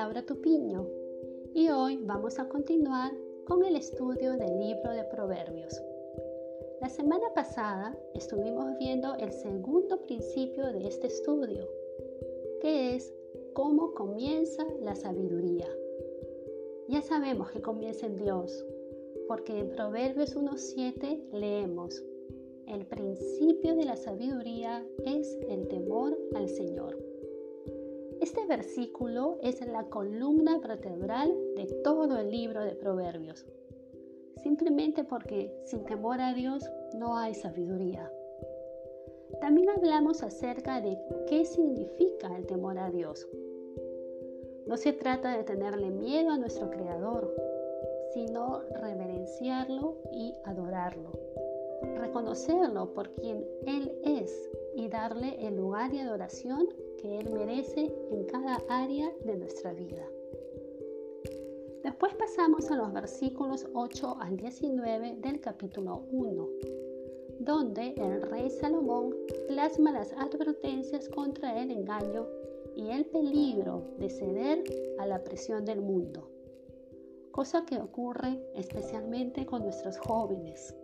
Laura Tupiño y hoy vamos a continuar con el estudio del libro de Proverbios. La semana pasada estuvimos viendo el segundo principio de este estudio, que es cómo comienza la sabiduría. Ya sabemos que comienza en Dios, porque en Proverbios 1.7 leemos, el principio de la sabiduría es el temor al Señor. Este versículo es la columna vertebral de todo el libro de Proverbios, simplemente porque sin temor a Dios no hay sabiduría. También hablamos acerca de qué significa el temor a Dios. No se trata de tenerle miedo a nuestro Creador, sino reverenciarlo y adorarlo, reconocerlo por quien Él es darle el lugar de adoración que Él merece en cada área de nuestra vida. Después pasamos a los versículos 8 al 19 del capítulo 1, donde el rey Salomón plasma las advertencias contra el engaño y el peligro de ceder a la presión del mundo, cosa que ocurre especialmente con nuestros jóvenes.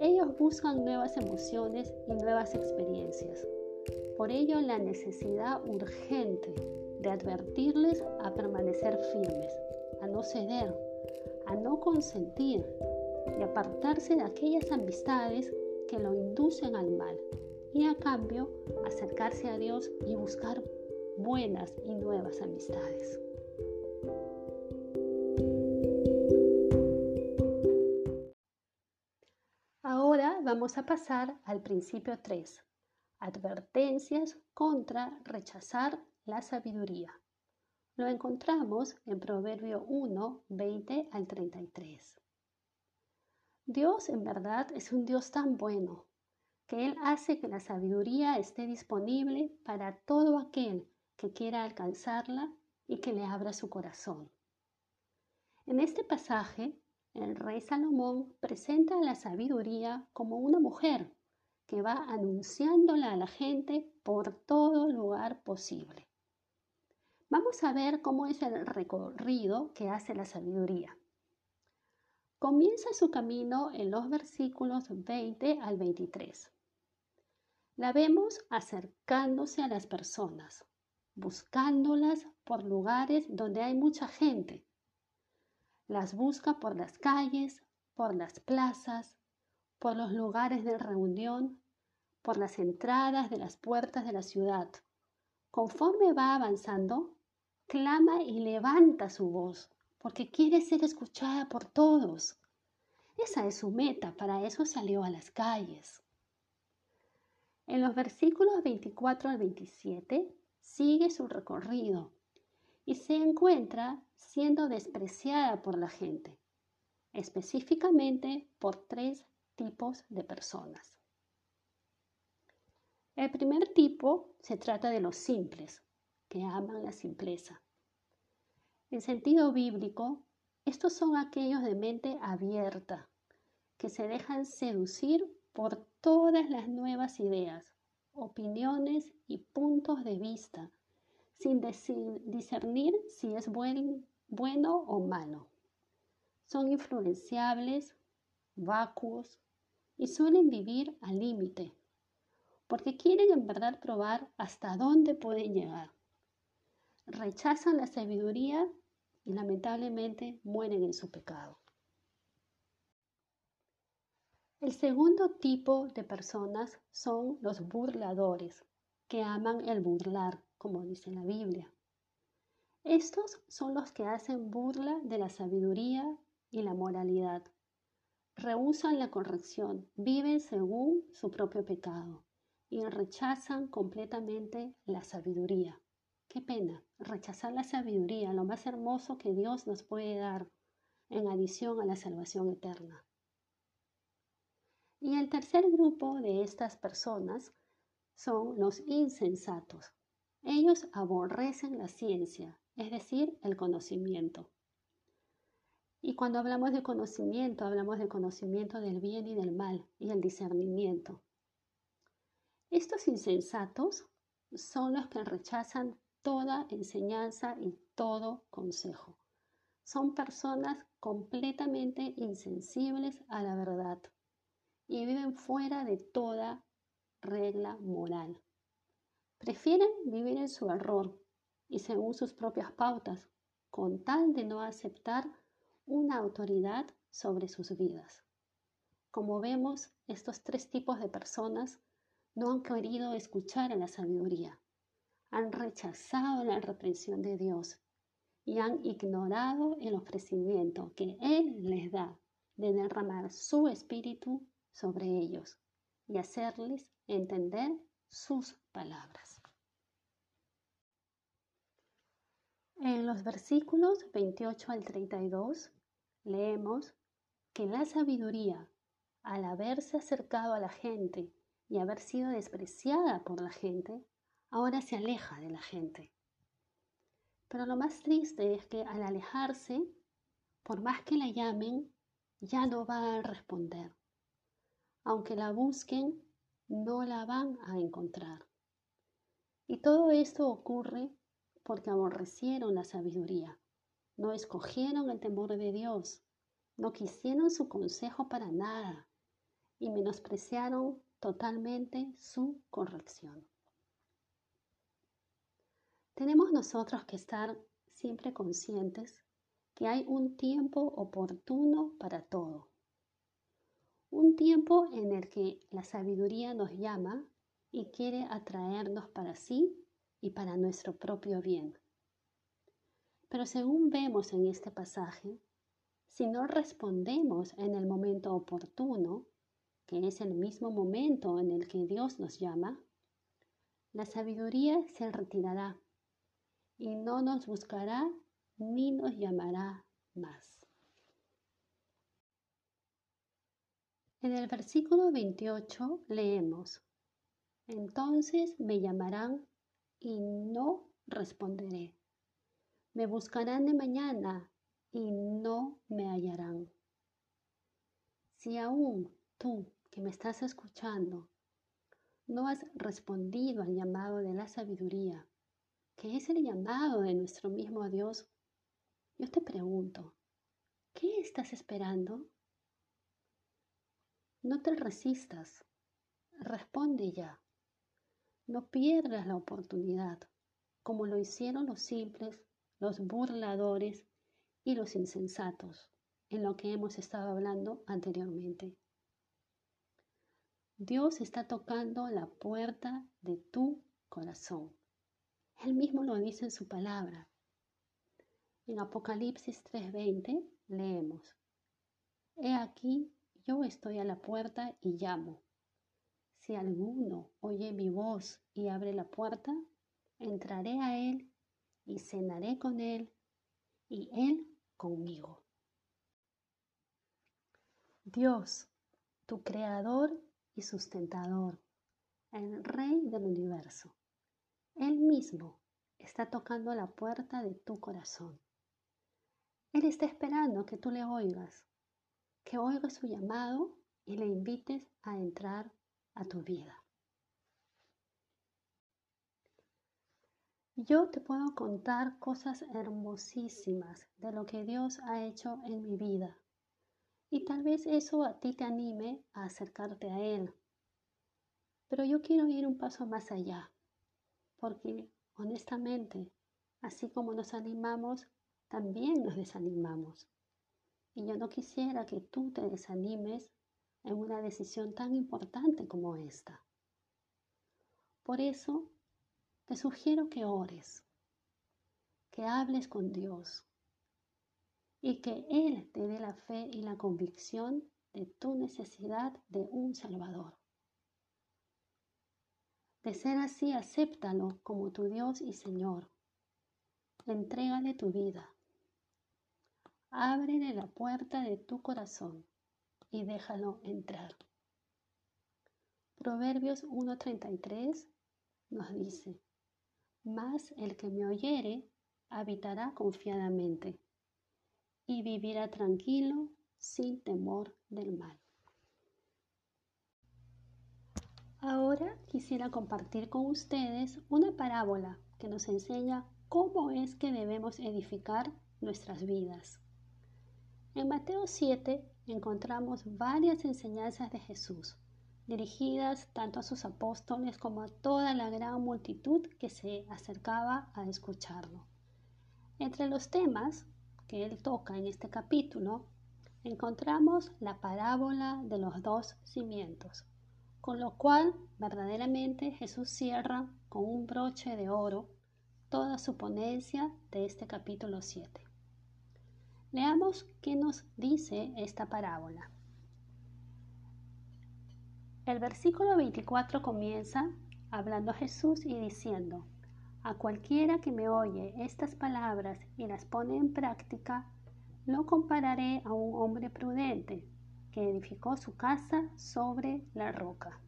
Ellos buscan nuevas emociones y nuevas experiencias, por ello, la necesidad urgente de advertirles a permanecer firmes, a no ceder, a no consentir y apartarse de aquellas amistades que lo inducen al mal y a cambio acercarse a Dios y buscar buenas y nuevas amistades. Vamos a pasar al principio 3, Advertencias contra rechazar la sabiduría. Lo encontramos en Proverbio 1, 20 al 33. Dios en verdad es un Dios tan bueno que Él hace que la sabiduría esté disponible para todo aquel que quiera alcanzarla y que le abra su corazón. En este pasaje, el rey Salomón presenta a la sabiduría como una mujer que va anunciándola a la gente por todo lugar posible. Vamos a ver cómo es el recorrido que hace la sabiduría. Comienza su camino en los versículos 20 al 23. La vemos acercándose a las personas, buscándolas por lugares donde hay mucha gente. Las busca por las calles, por las plazas, por los lugares de reunión, por las entradas de las puertas de la ciudad. Conforme va avanzando, clama y levanta su voz, porque quiere ser escuchada por todos. Esa es su meta, para eso salió a las calles. En los versículos 24 al 27 sigue su recorrido y se encuentra siendo despreciada por la gente, específicamente por tres tipos de personas. El primer tipo se trata de los simples, que aman la simpleza. En sentido bíblico, estos son aquellos de mente abierta, que se dejan seducir por todas las nuevas ideas, opiniones y puntos de vista, sin discernir si es bueno o malo. Son influenciables, vacuos, y suelen vivir al límite, porque quieren en verdad probar hasta dónde pueden llegar. Rechazan la sabiduría y lamentablemente mueren en su pecado. El segundo tipo de personas son los burladores, que aman el burlar, como dice la Biblia. Estos son los que hacen burla de la sabiduría y la moralidad Rehusan la corrección, viven según su propio pecado y rechazan completamente la sabiduría. Qué pena, rechazar la sabiduría, lo más hermoso que Dios nos puede dar en adición a la salvación eterna. Y el tercer grupo de estas personas son los insensatos. Ellos aborrecen la ciencia, es decir, el conocimiento. Y cuando hablamos de conocimiento, hablamos de conocimiento del bien y del mal y el discernimiento. Estos insensatos son los que rechazan toda enseñanza y todo consejo. Son personas completamente insensibles a la verdad y viven fuera de toda regla moral. Prefieren vivir en su error y según sus propias pautas, con tal de no aceptar una autoridad sobre sus vidas. Como vemos, estos tres tipos de personas no han querido escuchar a la sabiduría, han rechazado la reprensión de Dios y han ignorado el ofrecimiento que Él les da de derramar su espíritu sobre ellos y hacerles entender sus palabras. En los versículos 28 al 32 leemos que la sabiduría, al haberse acercado a la gente y haber sido despreciada por la gente, ahora se aleja de la gente. Pero lo más triste es que al alejarse, por más que la llamen, ya no va a responder. Aunque la busquen, no la van a encontrar. Y todo esto ocurre porque aborrecieron la sabiduría, no escogieron el temor de Dios, no quisieron su consejo para nada y menospreciaron totalmente su corrección. Tenemos nosotros que estar siempre conscientes que hay un tiempo oportuno para todo. Tiempo en el que la sabiduría nos llama y quiere atraernos para sí y para nuestro propio bien. Pero según vemos en este pasaje, si no respondemos en el momento oportuno, que es el mismo momento en el que Dios nos llama, la sabiduría se retirará y no nos buscará ni nos llamará más. En el versículo 28 leemos, entonces me llamarán y no responderé. Me buscarán de mañana y no me hallarán. Si aún tú que me estás escuchando no has respondido al llamado de la sabiduría, que es el llamado de nuestro mismo Dios, yo te pregunto, ¿qué estás esperando? No te resistas, responde ya. No pierdas la oportunidad, como lo hicieron los simples, los burladores y los insensatos, en lo que hemos estado hablando anteriormente. Dios está tocando la puerta de tu corazón. Él mismo lo dice en su palabra. En Apocalipsis 3:20 leemos, He aquí, yo estoy a la puerta y llamo. Si alguno oye mi voz y abre la puerta, entraré a él y cenaré con él y él conmigo. Dios, tu creador y sustentador, el rey del universo, Él mismo está tocando la puerta de tu corazón. Él está esperando que tú le oigas, que oigas su llamado y le invites a entrar a tu vida. Yo te puedo contar cosas hermosísimas de lo que Dios ha hecho en mi vida. Y tal vez eso a ti te anime a acercarte a Él. Pero yo quiero ir un paso más allá, porque honestamente, así como nos animamos, también nos desanimamos. Y yo no quisiera que tú te desanimes en una decisión tan importante como esta. Por eso te sugiero que ores, que hables con Dios y que Él te dé la fe y la convicción de tu necesidad de un Salvador. De ser así, acéptalo como tu Dios y Señor. Entrégale tu vida. Ábrele la puerta de tu corazón y déjalo entrar. Proverbios 1.33 nos dice, mas el que me oyere habitará confiadamente y vivirá tranquilo sin temor del mal. Ahora Ahora quisiera compartir con ustedes una parábola que nos enseña cómo es que debemos edificar nuestras vidas. En Mateo 7 encontramos varias enseñanzas de Jesús, dirigidas tanto a sus apóstoles como a toda la gran multitud que se acercaba a escucharlo. Entre los temas que él toca en este capítulo, encontramos la parábola de los dos cimientos, con lo cual verdaderamente Jesús cierra con un broche de oro toda su ponencia de este capítulo 7. Leamos qué nos dice esta parábola. El versículo 24 comienza hablando a Jesús y diciendo, a cualquiera que me oye estas palabras y las pone en práctica, lo compararé a un hombre prudente que edificó su casa sobre la roca.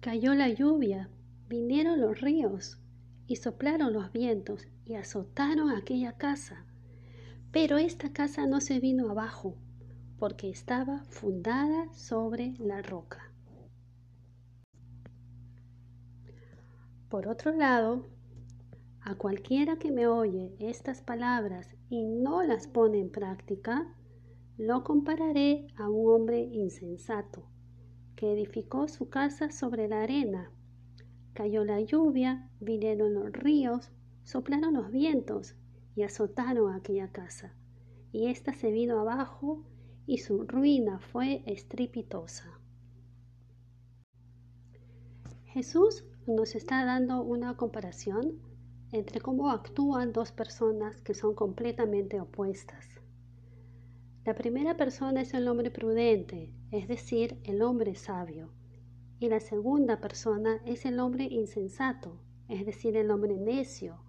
Cayó la lluvia, vinieron los ríos y soplaron los vientos y azotaron aquella casa. Pero esta casa no se vino abajo, porque estaba fundada sobre la roca. Por otro lado, a cualquiera que me oye estas palabras y no las pone en práctica, lo compararé a un hombre insensato, que edificó su casa sobre la arena. Cayó la lluvia, vinieron los ríos, soplaron los vientos y azotaron aquella casa. Y ésta se vino abajo y su ruina fue estrepitosa. Jesús nos está dando una comparación entre cómo actúan dos personas que son completamente opuestas. La primera persona es el hombre prudente, es decir, el hombre sabio. Y la segunda persona es el hombre insensato, es decir, el hombre necio,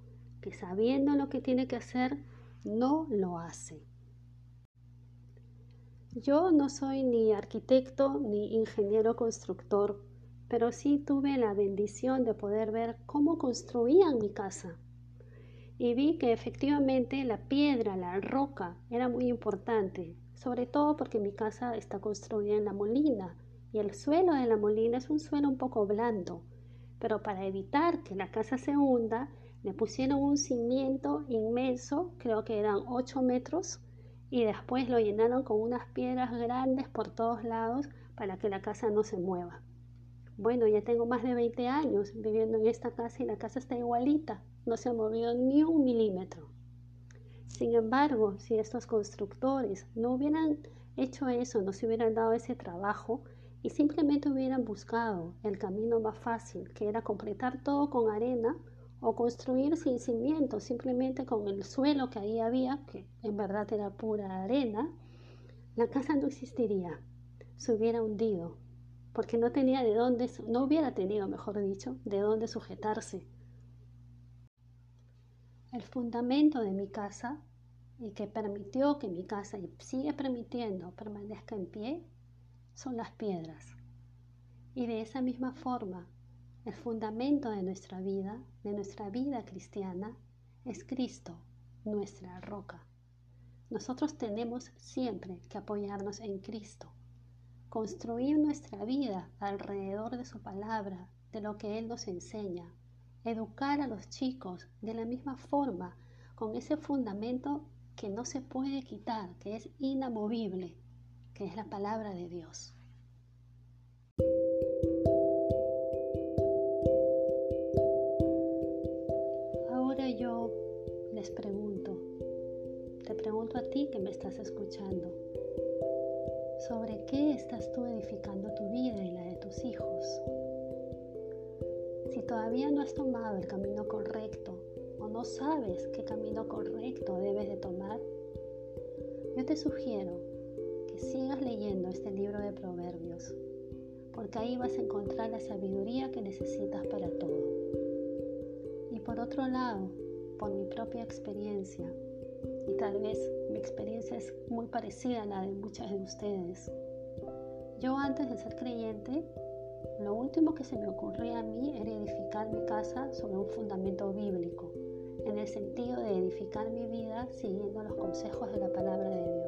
que sabiendo lo que tiene que hacer, no lo hace. Yo no soy ni arquitecto ni ingeniero constructor pero sí tuve la bendición de poder ver cómo construían mi casa. Y vi que efectivamente la piedra, la roca, era muy importante, sobre todo porque mi casa está construida en la molina y el suelo de la molina es un suelo un poco blando. Pero para evitar que la casa se hunda, le pusieron un cimiento inmenso, creo que eran 8 metros, y después lo llenaron con unas piedras grandes por todos lados para que la casa no se mueva. Bueno, ya tengo más de 20 años viviendo en esta casa y la casa está igualita, no se ha movido ni un milímetro. Sin embargo, si estos constructores no hubieran hecho eso, no se hubieran dado ese trabajo y simplemente hubieran buscado el camino más fácil, que era completar todo con arena o construir sin cimientos, simplemente con el suelo que ahí había, que en verdad era pura arena, la casa no existiría, se hubiera hundido, porque no tenía de dónde, no hubiera tenido, mejor dicho, de dónde sujetarse. El fundamento de mi casa y que permitió que mi casa y sigue permitiendo permanezca en pie son las piedras. Y de esa misma forma, el fundamento de nuestra vida, de nuestra vida cristiana, es Cristo, nuestra roca. Nosotros tenemos siempre que apoyarnos en Cristo construir nuestra vida alrededor de su palabra, de lo que Él nos enseña, educar a los chicos de la misma forma, con ese fundamento que no se puede quitar, que es inamovible, que es la palabra de Dios. Ahora yo les pregunto, te pregunto a ti que me estás escuchando, sobre qué estás tú edificando tu vida y la de tus hijos. Si todavía no has tomado el camino correcto o no sabes qué camino correcto debes de tomar, yo te sugiero sigas leyendo este libro de proverbios, porque ahí vas a encontrar la sabiduría que necesitas para todo. Y por otro lado, por mi propia experiencia, y tal vez mi experiencia es muy parecida a la de muchas de ustedes. Yo antes de ser creyente, lo último que se me ocurría a mí era edificar mi casa sobre un fundamento bíblico, en el sentido de edificar mi vida siguiendo los consejos de la palabra de Dios.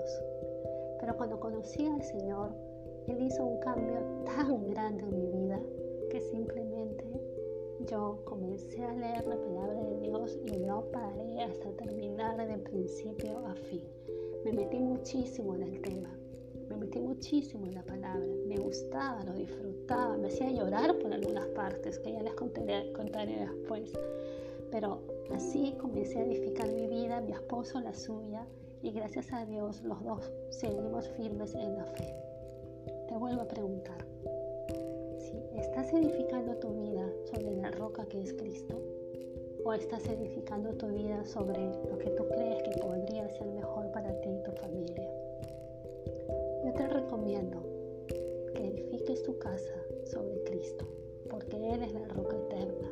Pero cuando conocí al Señor, Él hizo un cambio tan grande en mi vida que simplemente yo comencé a leer la palabra de Dios y no paré hasta terminar de principio a fin. Me metí muchísimo en el tema, me metí muchísimo en la palabra, me gustaba, lo disfrutaba, me hacía llorar por algunas partes que ya les contaré, contaré después. Pero así comencé a edificar mi vida, mi esposo la suya y gracias a Dios los dos seguimos firmes en la fe. Te vuelvo a preguntar, si estás edificando tu vida sobre la roca que es Cristo, o estás edificando tu vida sobre lo que tú crees que podría ser mejor para ti y tu familia. Yo te recomiendo que edifiques tu casa sobre Cristo, porque Él es la roca eterna.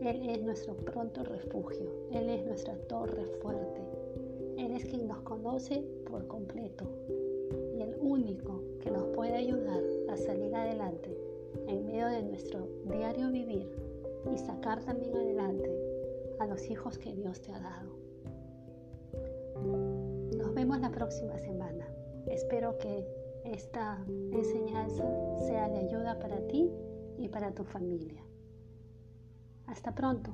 Él es nuestro pronto refugio, Él es nuestra torre fuerte, él es quien nos conoce por completo y el único que nos puede ayudar a salir adelante en medio de nuestro diario vivir y sacar también adelante a los hijos que Dios te ha dado. Nos vemos la próxima semana. Espero que esta enseñanza sea de ayuda para ti y para tu familia. Hasta pronto.